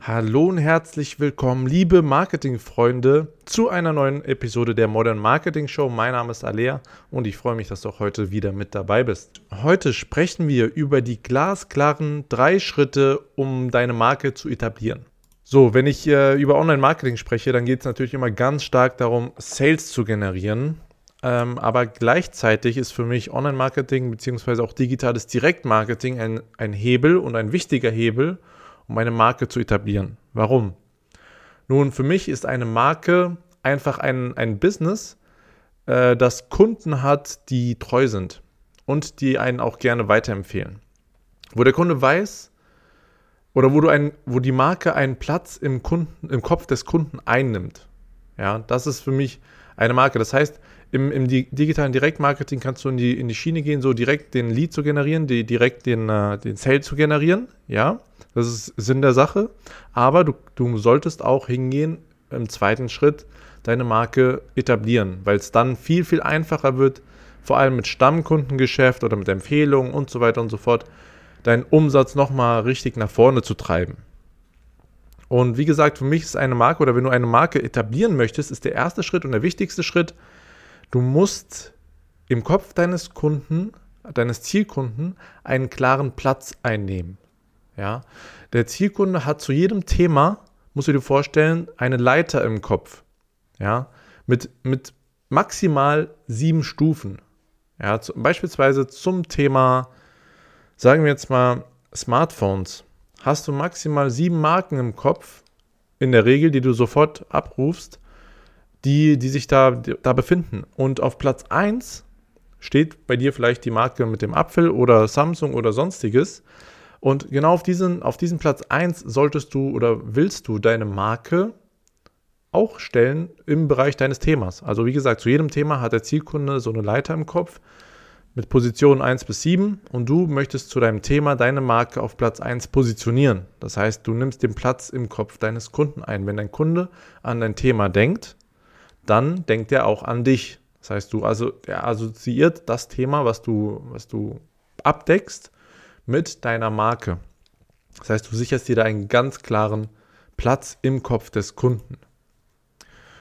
Hallo und herzlich willkommen, liebe Marketingfreunde, zu einer neuen Episode der Modern Marketing Show. Mein Name ist Alea und ich freue mich, dass du auch heute wieder mit dabei bist. Heute sprechen wir über die glasklaren drei Schritte, um deine Marke zu etablieren. So, wenn ich äh, über Online-Marketing spreche, dann geht es natürlich immer ganz stark darum, Sales zu generieren. Ähm, aber gleichzeitig ist für mich Online-Marketing bzw. auch digitales Direktmarketing ein, ein Hebel und ein wichtiger Hebel, um eine Marke zu etablieren. Warum? Nun, für mich ist eine Marke einfach ein, ein Business, äh, das Kunden hat, die treu sind und die einen auch gerne weiterempfehlen. Wo der Kunde weiß oder wo, du ein, wo die Marke einen Platz im, Kunden, im Kopf des Kunden einnimmt. Ja, das ist für mich eine Marke. Das heißt, im, im digitalen Direktmarketing kannst du in die, in die Schiene gehen, so direkt den Lead zu generieren, die, direkt den, äh, den Sale zu generieren. Ja, das ist Sinn der Sache. Aber du, du solltest auch hingehen, im zweiten Schritt deine Marke etablieren, weil es dann viel, viel einfacher wird, vor allem mit Stammkundengeschäft oder mit Empfehlungen und so weiter und so fort, deinen Umsatz nochmal richtig nach vorne zu treiben. Und wie gesagt, für mich ist eine Marke oder wenn du eine Marke etablieren möchtest, ist der erste Schritt und der wichtigste Schritt, du musst im Kopf deines Kunden, deines Zielkunden einen klaren Platz einnehmen. Ja? Der Zielkunde hat zu jedem Thema, musst du dir vorstellen, eine Leiter im Kopf. Ja? Mit, mit maximal sieben Stufen. Ja? Zu, beispielsweise zum Thema, sagen wir jetzt mal, Smartphones hast du maximal sieben Marken im Kopf, in der Regel, die du sofort abrufst, die, die sich da, da befinden. Und auf Platz 1 steht bei dir vielleicht die Marke mit dem Apfel oder Samsung oder sonstiges. Und genau auf diesen, auf diesen Platz 1 solltest du oder willst du deine Marke auch stellen im Bereich deines Themas. Also wie gesagt, zu jedem Thema hat der Zielkunde so eine Leiter im Kopf mit Positionen 1 bis 7 und du möchtest zu deinem Thema deine Marke auf Platz 1 positionieren. Das heißt, du nimmst den Platz im Kopf deines Kunden ein. Wenn dein Kunde an dein Thema denkt, dann denkt er auch an dich. Das heißt, du also er assoziiert das Thema, was du, was du abdeckst, mit deiner Marke. Das heißt, du sicherst dir da einen ganz klaren Platz im Kopf des Kunden.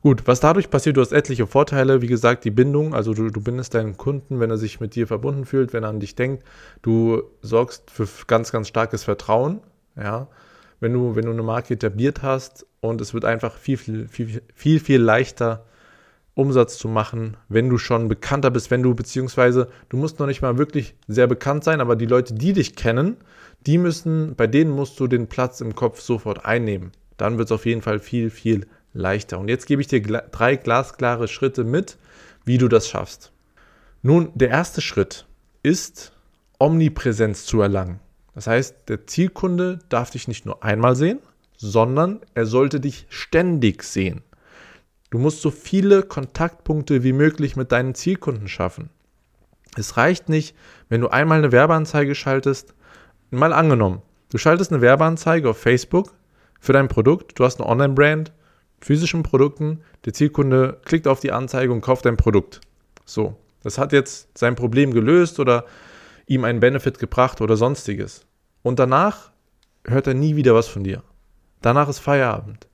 Gut, was dadurch passiert, du hast etliche Vorteile. Wie gesagt, die Bindung, also du, du bindest deinen Kunden, wenn er sich mit dir verbunden fühlt, wenn er an dich denkt. Du sorgst für ganz, ganz starkes Vertrauen. Ja, wenn du, wenn du eine Marke etabliert hast und es wird einfach viel, viel, viel, viel, viel leichter, Umsatz zu machen, wenn du schon bekannter bist, wenn du, beziehungsweise du musst noch nicht mal wirklich sehr bekannt sein, aber die Leute, die dich kennen, die müssen, bei denen musst du den Platz im Kopf sofort einnehmen. Dann wird es auf jeden Fall viel, viel leichter. Und jetzt gebe ich dir drei glasklare Schritte mit, wie du das schaffst. Nun, der erste Schritt ist, Omnipräsenz zu erlangen. Das heißt, der Zielkunde darf dich nicht nur einmal sehen, sondern er sollte dich ständig sehen. Du musst so viele Kontaktpunkte wie möglich mit deinen Zielkunden schaffen. Es reicht nicht, wenn du einmal eine Werbeanzeige schaltest. Mal angenommen, du schaltest eine Werbeanzeige auf Facebook für dein Produkt, du hast eine Online-Brand, physischen Produkten, der Zielkunde klickt auf die Anzeige und kauft dein Produkt. So, das hat jetzt sein Problem gelöst oder ihm einen Benefit gebracht oder sonstiges. Und danach hört er nie wieder was von dir. Danach ist Feierabend.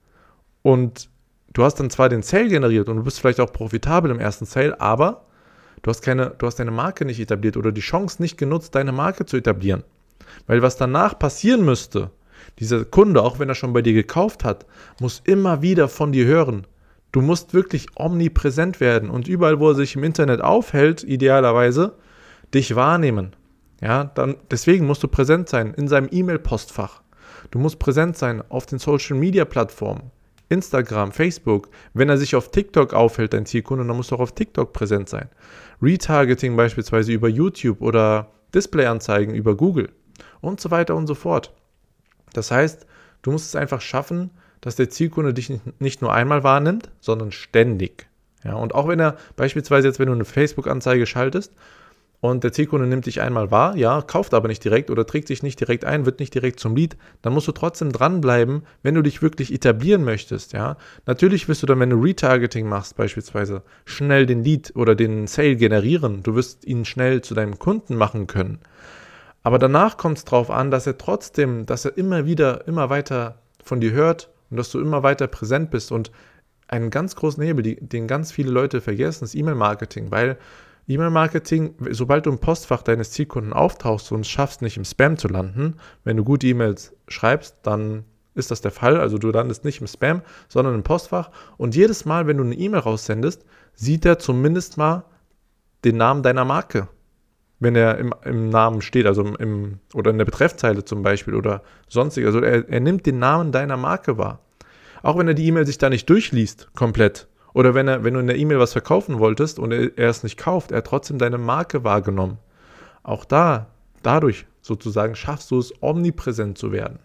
Und du hast dann zwar den Sale generiert und du bist vielleicht auch profitabel im ersten Sale, aber du hast keine, du hast deine Marke nicht etabliert oder die Chance nicht genutzt, deine Marke zu etablieren. Weil was danach passieren müsste, dieser Kunde, auch wenn er schon bei dir gekauft hat, muss immer wieder von dir hören. Du musst wirklich omnipräsent werden und überall, wo er sich im Internet aufhält, idealerweise, dich wahrnehmen. Ja, dann, deswegen musst du präsent sein in seinem E-Mail-Postfach. Du musst präsent sein auf den Social Media Plattformen. Instagram, Facebook. Wenn er sich auf TikTok aufhält, dein Zielkunde, dann musst du auch auf TikTok präsent sein. Retargeting beispielsweise über YouTube oder Displayanzeigen über Google und so weiter und so fort. Das heißt, du musst es einfach schaffen, dass der Zielkunde dich nicht nur einmal wahrnimmt, sondern ständig. Ja, und auch wenn er beispielsweise jetzt, wenn du eine Facebook-Anzeige schaltest und der Zielkunde nimmt dich einmal wahr, ja, kauft aber nicht direkt oder trägt sich nicht direkt ein, wird nicht direkt zum Lead, dann musst du trotzdem dranbleiben, wenn du dich wirklich etablieren möchtest, ja. Natürlich wirst du dann, wenn du Retargeting machst, beispielsweise, schnell den Lead oder den Sale generieren. Du wirst ihn schnell zu deinem Kunden machen können. Aber danach kommt es darauf an, dass er trotzdem, dass er immer wieder, immer weiter von dir hört und dass du immer weiter präsent bist. Und einen ganz großen Hebel, den ganz viele Leute vergessen, ist E-Mail-Marketing, weil E-Mail-Marketing, sobald du im Postfach deines Zielkunden auftauchst und es schaffst, nicht im Spam zu landen, wenn du gute E-Mails schreibst, dann ist das der Fall. Also du landest nicht im Spam, sondern im Postfach. Und jedes Mal, wenn du eine E-Mail raussendest, sieht er zumindest mal den Namen deiner Marke. Wenn er im, im Namen steht, also im, oder in der Betreffzeile zum Beispiel oder sonstig. Also er, er nimmt den Namen deiner Marke wahr. Auch wenn er die E-Mail sich da nicht durchliest, komplett. Oder wenn, er, wenn du in der E-Mail was verkaufen wolltest und er, er es nicht kauft, er hat trotzdem deine Marke wahrgenommen. Auch da, dadurch sozusagen schaffst du es, omnipräsent zu werden.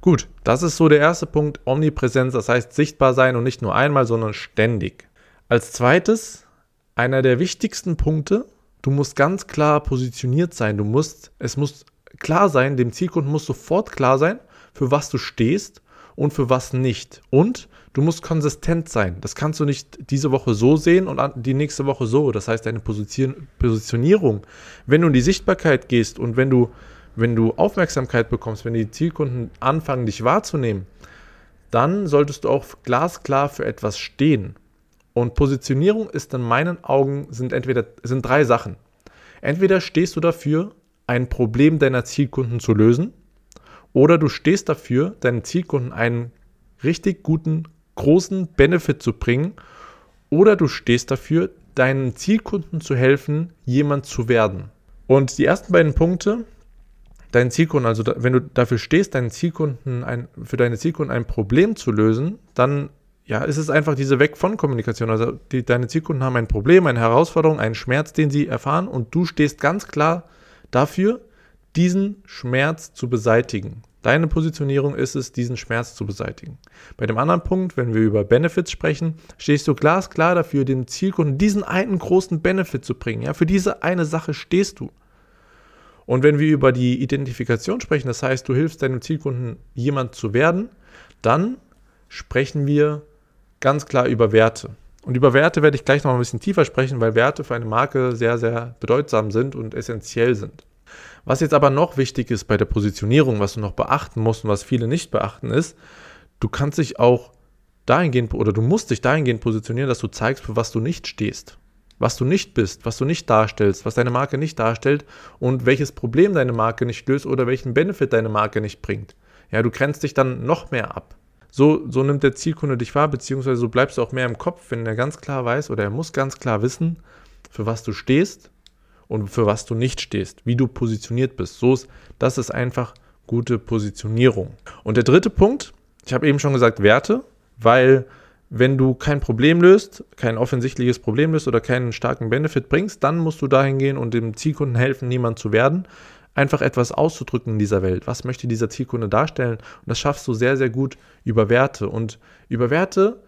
Gut, das ist so der erste Punkt, Omnipräsenz, das heißt sichtbar sein und nicht nur einmal, sondern ständig. Als zweites, einer der wichtigsten Punkte, du musst ganz klar positioniert sein. Du musst, es muss klar sein, dem Zielkunden muss sofort klar sein, für was du stehst und für was nicht. Und du musst konsistent sein. Das kannst du nicht diese Woche so sehen und die nächste Woche so. Das heißt, deine Positionierung, wenn du in die Sichtbarkeit gehst und wenn du, wenn du Aufmerksamkeit bekommst, wenn die Zielkunden anfangen, dich wahrzunehmen, dann solltest du auch glasklar für etwas stehen. Und Positionierung ist in meinen Augen sind entweder sind drei Sachen. Entweder stehst du dafür, ein Problem deiner Zielkunden zu lösen, oder du stehst dafür, deinen Zielkunden einen richtig guten, großen Benefit zu bringen, oder du stehst dafür, deinen Zielkunden zu helfen, jemand zu werden. Und die ersten beiden Punkte, deinen Zielkunden, also wenn du dafür stehst, deinen Zielkunden ein, für deine Zielkunden ein Problem zu lösen, dann ja, es ist einfach diese Weg von Kommunikation. Also die, deine Zielkunden haben ein Problem, eine Herausforderung, einen Schmerz, den sie erfahren und du stehst ganz klar dafür, diesen Schmerz zu beseitigen. Deine Positionierung ist es, diesen Schmerz zu beseitigen. Bei dem anderen Punkt, wenn wir über Benefits sprechen, stehst du glasklar dafür, dem Zielkunden diesen einen großen Benefit zu bringen. Ja, für diese eine Sache stehst du. Und wenn wir über die Identifikation sprechen, das heißt, du hilfst deinem Zielkunden jemand zu werden, dann sprechen wir ganz klar über Werte. Und über Werte werde ich gleich noch ein bisschen tiefer sprechen, weil Werte für eine Marke sehr, sehr bedeutsam sind und essentiell sind. Was jetzt aber noch wichtig ist bei der Positionierung, was du noch beachten musst und was viele nicht beachten, ist, du kannst dich auch dahingehend oder du musst dich dahingehend positionieren, dass du zeigst, für was du nicht stehst, was du nicht bist, was du nicht darstellst, was deine Marke nicht darstellt und welches Problem deine Marke nicht löst oder welchen Benefit deine Marke nicht bringt. Ja, du grenzt dich dann noch mehr ab. So, so nimmt der Zielkunde dich wahr, beziehungsweise so bleibst du auch mehr im Kopf, wenn er ganz klar weiß oder er muss ganz klar wissen, für was du stehst und für was du nicht stehst, wie du positioniert bist. So ist, das ist einfach gute Positionierung. Und der dritte Punkt, ich habe eben schon gesagt, Werte, weil wenn du kein Problem löst, kein offensichtliches Problem löst oder keinen starken Benefit bringst, dann musst du dahin gehen und dem Zielkunden helfen, niemand zu werden einfach etwas auszudrücken in dieser Welt. Was möchte dieser Zielkunde darstellen? Und das schaffst du sehr, sehr gut über Werte. Und über Werte,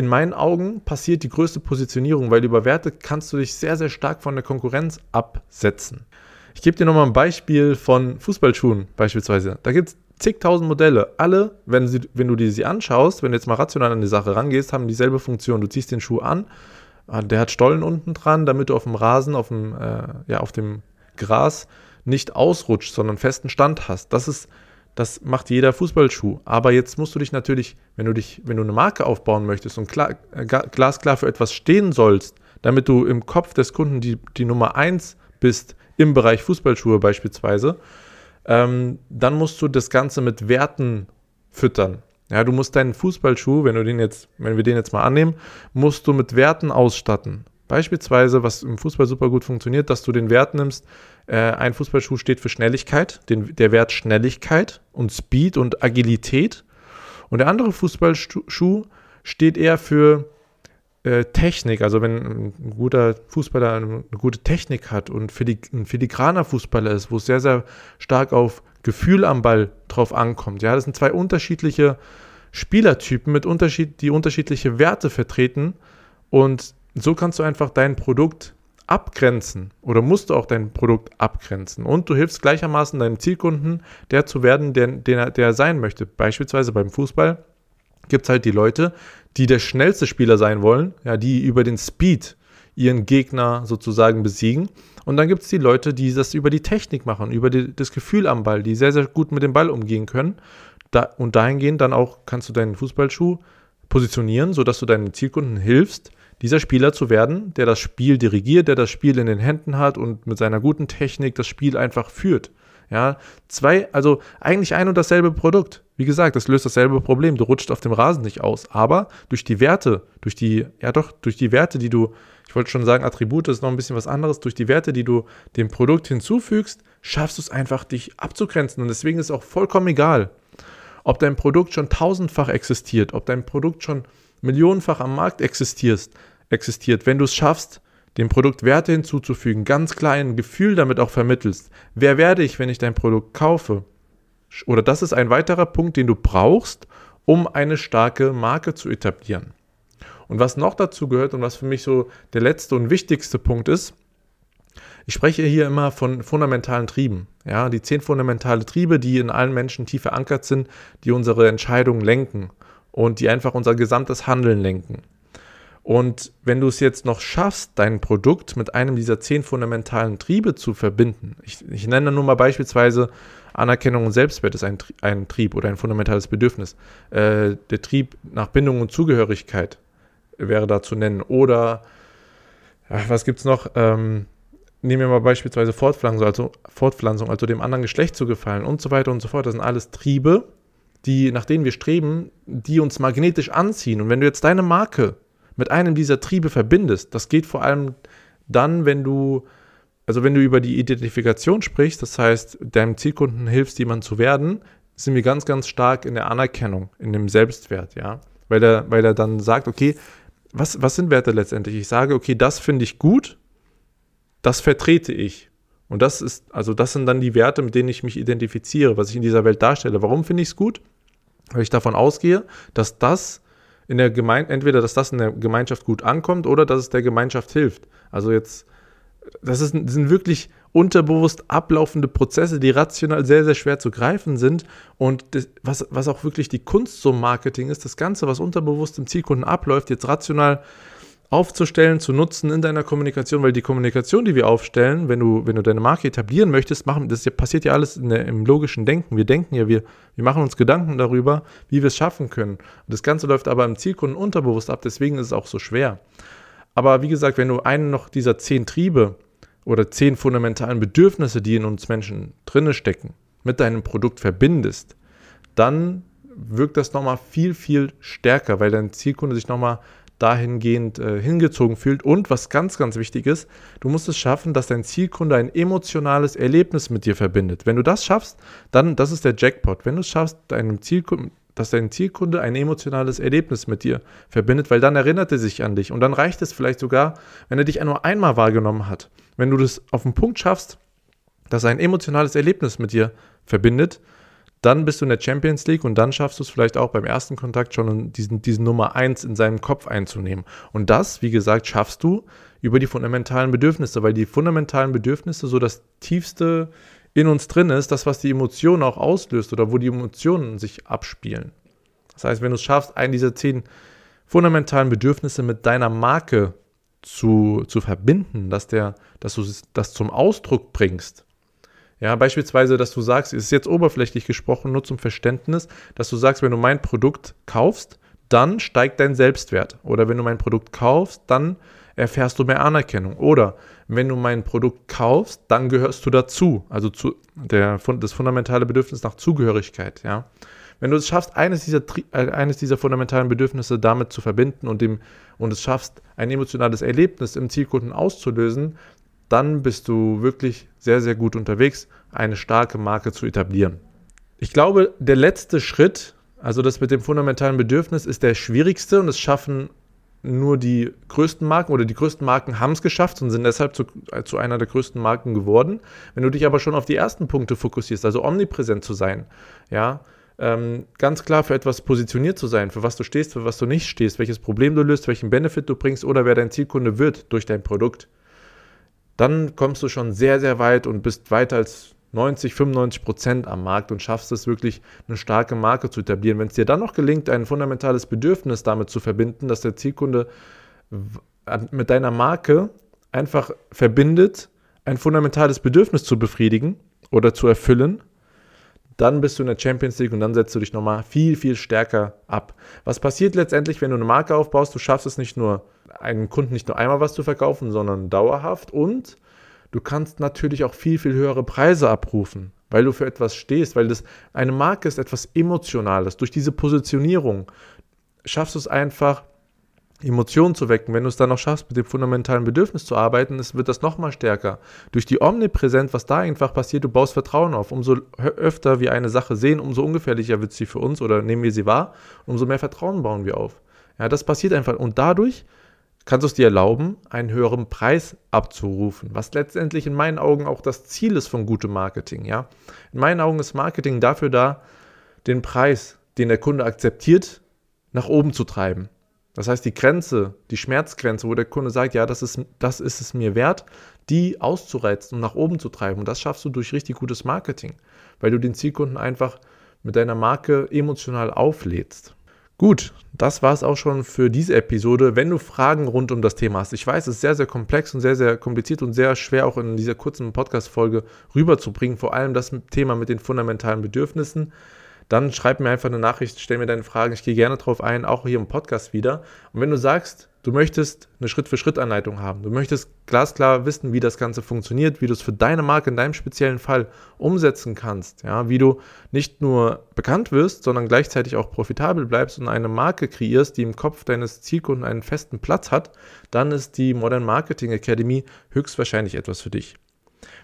in meinen Augen, passiert die größte Positionierung, weil über Werte kannst du dich sehr, sehr stark von der Konkurrenz absetzen. Ich gebe dir nochmal ein Beispiel von Fußballschuhen beispielsweise. Da gibt es zigtausend Modelle. Alle, wenn, sie, wenn du dir sie anschaust, wenn du jetzt mal rational an die Sache rangehst, haben dieselbe Funktion. Du ziehst den Schuh an, ah, der hat Stollen unten dran, damit du auf dem Rasen, auf dem, äh, ja, auf dem Gras nicht ausrutscht, sondern festen Stand hast. Das ist, das macht jeder Fußballschuh. Aber jetzt musst du dich natürlich, wenn du dich, wenn du eine Marke aufbauen möchtest und klar, äh, glasklar für etwas stehen sollst, damit du im Kopf des Kunden die, die Nummer eins bist im Bereich Fußballschuhe beispielsweise, ähm, dann musst du das Ganze mit Werten füttern. Ja, du musst deinen Fußballschuh, wenn du den jetzt, wenn wir den jetzt mal annehmen, musst du mit Werten ausstatten. Beispielsweise, was im Fußball super gut funktioniert, dass du den Wert nimmst, äh, ein Fußballschuh steht für Schnelligkeit, den, der Wert Schnelligkeit und Speed und Agilität. Und der andere Fußballschuh steht eher für äh, Technik. Also wenn ein guter Fußballer eine, gute Technik hat und die, ein filigraner Fußballer ist, wo es sehr, sehr stark auf Gefühl am Ball drauf ankommt. Ja, das sind zwei unterschiedliche Spielertypen mit Unterschied, die unterschiedliche Werte vertreten. Und so kannst du einfach dein Produkt abgrenzen oder musst du auch dein Produkt abgrenzen. Und du hilfst gleichermaßen deinem Zielkunden, der zu werden, der, der, der er sein möchte. Beispielsweise beim Fußball gibt es halt die Leute, die der schnellste Spieler sein wollen, ja, die über den Speed ihren Gegner sozusagen besiegen. Und dann gibt es die Leute, die das über die Technik machen, über die, das Gefühl am Ball, die sehr, sehr gut mit dem Ball umgehen können. da, und dahingehend dann auch kannst du deinen Fußballschuh positionieren, sodass du deinen Zielkunden hilfst, dieser Spieler zu werden, der das Spiel dirigiert, der das Spiel in den Händen hat und mit seiner guten Technik das Spiel einfach führt. Ja, zwei, also eigentlich ein und dasselbe Produkt. Wie gesagt, das löst dasselbe Problem. Du rutscht auf dem Rasen nicht aus. Aber durch die Werte, durch die, ja doch, durch die Werte, die du, ich wollte schon sagen, Attribute ist noch ein bisschen was anderes, durch die Werte, die du dem Produkt hinzufügst, schaffst du es einfach, dich abzugrenzen. Und deswegen ist es auch vollkommen egal, ob dein Produkt schon tausendfach existiert, ob dein Produkt schon millionenfach am Markt existiert, existiert. Wenn du es schaffst, dem Produkt Werte hinzuzufügen, ganz klar ein Gefühl damit auch vermittelst. Wer werde ich, wenn ich dein Produkt kaufe? Oder das ist ein weiterer Punkt, den du brauchst, um eine starke Marke zu etablieren. Und was noch dazu gehört und was für mich so der letzte und wichtigste Punkt ist, ich spreche hier immer von fundamentalen Trieben. Ja, die zehn fundamentale Triebe, die in allen Menschen tief verankert sind, die unsere Entscheidungen lenken und die einfach unser gesamtes Handeln lenken. Und wenn du es jetzt noch schaffst, dein Produkt mit einem dieser zehn fundamentalen Triebe zu verbinden, ich, ich nenne nur mal beispielsweise Anerkennung und Selbstwert ist ein, ein Trieb oder ein fundamentales Bedürfnis. Äh, der Trieb nach Bindung und Zugehörigkeit wäre da zu nennen. Oder ja, was gibt es noch? Ähm, nehmen wir mal beispielsweise Fortpflanzung, also Fortpflanzung, also dem anderen Geschlecht zu gefallen und so weiter und so fort. Das sind alles Triebe, die, nach denen wir streben, die uns magnetisch anziehen. Und wenn du jetzt deine Marke mit einem dieser Triebe verbindest, das geht vor allem dann, wenn du, also wenn du über die Identifikation sprichst, das heißt, deinem Zielkunden hilfst, jemand zu werden, sind wir ganz, ganz stark in der Anerkennung, in dem Selbstwert, ja. Weil er, weil er dann sagt, okay, was, was sind Werte letztendlich? Ich sage, okay, das finde ich gut, das vertrete ich. Und das ist, also das sind dann die Werte, mit denen ich mich identifiziere, was ich in dieser Welt darstelle. Warum finde ich es gut? Weil ich davon ausgehe, dass das in der Gemeinde, entweder dass das in der Gemeinschaft gut ankommt oder dass es der Gemeinschaft hilft. Also jetzt, das, ist, das sind wirklich unterbewusst ablaufende Prozesse, die rational sehr, sehr schwer zu greifen sind. Und das, was, was auch wirklich die Kunst zum Marketing ist, das Ganze, was unterbewusst im Zielkunden abläuft, jetzt rational aufzustellen, zu nutzen in deiner Kommunikation, weil die Kommunikation, die wir aufstellen, wenn du, wenn du deine Marke etablieren möchtest, machen, das passiert ja alles der, im logischen Denken. Wir denken ja, wir, wir machen uns Gedanken darüber, wie wir es schaffen können. Und das Ganze läuft aber im Zielkunden unterbewusst ab, deswegen ist es auch so schwer. Aber wie gesagt, wenn du einen noch dieser zehn Triebe oder zehn fundamentalen Bedürfnisse, die in uns Menschen drinne stecken, mit deinem Produkt verbindest, dann wirkt das nochmal viel, viel stärker, weil dein Zielkunde sich nochmal dahingehend äh, hingezogen fühlt. Und was ganz, ganz wichtig ist, du musst es schaffen, dass dein Zielkunde ein emotionales Erlebnis mit dir verbindet. Wenn du das schaffst, dann, das ist der Jackpot. Wenn du es schaffst, deinem Zielkunden, dass dein Zielkunde ein emotionales Erlebnis mit dir verbindet, weil dann erinnert er sich an dich. Und dann reicht es vielleicht sogar, wenn er dich nur einmal wahrgenommen hat. Wenn du das auf den Punkt schaffst, dass er ein emotionales Erlebnis mit dir verbindet, dann bist du in der Champions League und dann schaffst du es vielleicht auch beim ersten Kontakt schon diesen, diesen Nummer 1 in seinem Kopf einzunehmen. Und das, wie gesagt, schaffst du über die fundamentalen Bedürfnisse, weil die fundamentalen Bedürfnisse so das tiefste in uns drin ist, das, was die Emotionen auch auslöst oder wo die Emotionen sich abspielen. Das heißt, wenn du es schaffst, einen dieser zehn fundamentalen Bedürfnisse mit deiner Marke zu, zu verbinden, dass, der, dass du das zum Ausdruck bringst, ja, beispielsweise, dass du sagst, es ist jetzt oberflächlich gesprochen, nur zum Verständnis, dass du sagst, wenn du mein Produkt kaufst, dann steigt dein Selbstwert. Oder wenn du mein Produkt kaufst, dann erfährst du mehr Anerkennung. Oder wenn du mein Produkt kaufst, dann gehörst du dazu. Also zu der, das fundamentale Bedürfnis nach Zugehörigkeit. Ja. Wenn du es schaffst, eines dieser, äh, eines dieser fundamentalen Bedürfnisse damit zu verbinden und, dem, und es schaffst, ein emotionales Erlebnis im Zielkunden auszulösen, dann bist du wirklich sehr, sehr gut unterwegs, eine starke Marke zu etablieren. Ich glaube, der letzte Schritt, also das mit dem fundamentalen Bedürfnis, ist der schwierigste und es schaffen nur die größten Marken oder die größten Marken haben es geschafft und sind deshalb zu, zu, einer der größten Marken geworden. Wenn du dich aber schon auf die ersten Punkte fokussierst, also omnipräsent zu sein, ja, ähm, ganz klar für etwas positioniert zu sein, für was du stehst, für was du nicht stehst, welches Problem du löst, welchen Benefit du bringst oder wer dein Zielkunde wird durch dein Produkt dann kommst du schon sehr, sehr weit und bist weiter als 90, 95 Prozent am Markt und schaffst es wirklich, eine starke Marke zu etablieren. Wenn es dir dann noch gelingt, ein fundamentales Bedürfnis damit zu verbinden, dass der Zielkunde mit deiner Marke einfach verbindet, ein fundamentales Bedürfnis zu befriedigen oder zu erfüllen, dann bist du in der Champions League und dann setzt du dich nochmal viel, viel stärker ab. Was passiert letztendlich, wenn du eine Marke aufbaust? Du schaffst es nicht nur, einen Kunden nicht nur einmal was zu verkaufen, sondern dauerhaft und du kannst natürlich auch viel, viel höhere Preise abrufen, weil du für etwas stehst, weil das eine Marke ist etwas Emotionales. Durch diese Positionierung schaffst du es einfach, Emotionen zu wecken, wenn du es dann noch schaffst, mit dem fundamentalen Bedürfnis zu arbeiten, es wird das nochmal stärker. Durch die Omnipräsenz, was da einfach passiert, du baust Vertrauen auf. Umso öfter wir eine Sache sehen, umso ungefährlicher wird sie für uns oder nehmen wir sie wahr, umso mehr Vertrauen bauen wir auf. Ja, das passiert einfach. Und dadurch kannst du es dir erlauben, einen höheren Preis abzurufen, was letztendlich in meinen Augen auch das Ziel ist von gutem Marketing. Ja? In meinen Augen ist Marketing dafür da, den Preis, den der Kunde akzeptiert, nach oben zu treiben. Das heißt, die Grenze, die Schmerzgrenze, wo der Kunde sagt, ja, das ist, das ist es mir wert, die auszureizen und nach oben zu treiben. Und das schaffst du durch richtig gutes Marketing, weil du den Zielkunden einfach mit deiner Marke emotional auflädst. Gut, das war es auch schon für diese Episode. Wenn du Fragen rund um das Thema hast, ich weiß, es ist sehr, sehr komplex und sehr, sehr kompliziert und sehr schwer auch in dieser kurzen Podcast-Folge rüberzubringen, vor allem das Thema mit den fundamentalen Bedürfnissen dann schreib mir einfach eine Nachricht, stell mir deine Fragen. Ich gehe gerne darauf ein, auch hier im Podcast wieder. Und wenn du sagst, du möchtest eine Schritt-für-Schritt-Anleitung haben, du möchtest glasklar wissen, wie das Ganze funktioniert, wie du es für deine Marke in deinem speziellen Fall umsetzen kannst, ja, wie du nicht nur bekannt wirst, sondern gleichzeitig auch profitabel bleibst und eine Marke kreierst, die im Kopf deines Zielkunden einen festen Platz hat, dann ist die Modern Marketing Academy höchstwahrscheinlich etwas für dich.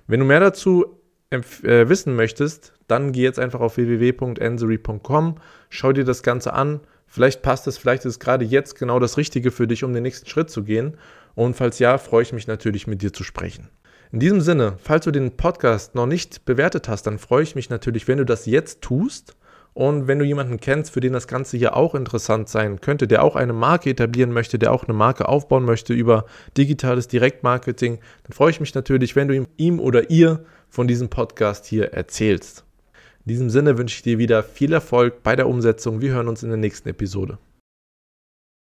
Wenn du mehr dazu äh, wissen möchtest, dann geh jetzt einfach auf www.ensory.com, schau dir das Ganze an. Vielleicht passt es, vielleicht ist gerade jetzt genau das Richtige für dich, um den nächsten Schritt zu gehen. Und falls ja, freue ich mich natürlich, mit dir zu sprechen. In diesem Sinne, falls du den Podcast noch nicht bewertet hast, dann freue ich mich natürlich, wenn du das jetzt tust. Und wenn du jemanden kennst, für den das Ganze hier auch interessant sein könnte, der auch eine Marke etablieren möchte, der auch eine Marke aufbauen möchte über digitales Direktmarketing, dann freue ich mich natürlich, wenn du ihm oder ihr von diesem Podcast hier erzählst. In diesem Sinne wünsche ich dir wieder viel Erfolg bei der Umsetzung. Wir hören uns in der nächsten Episode.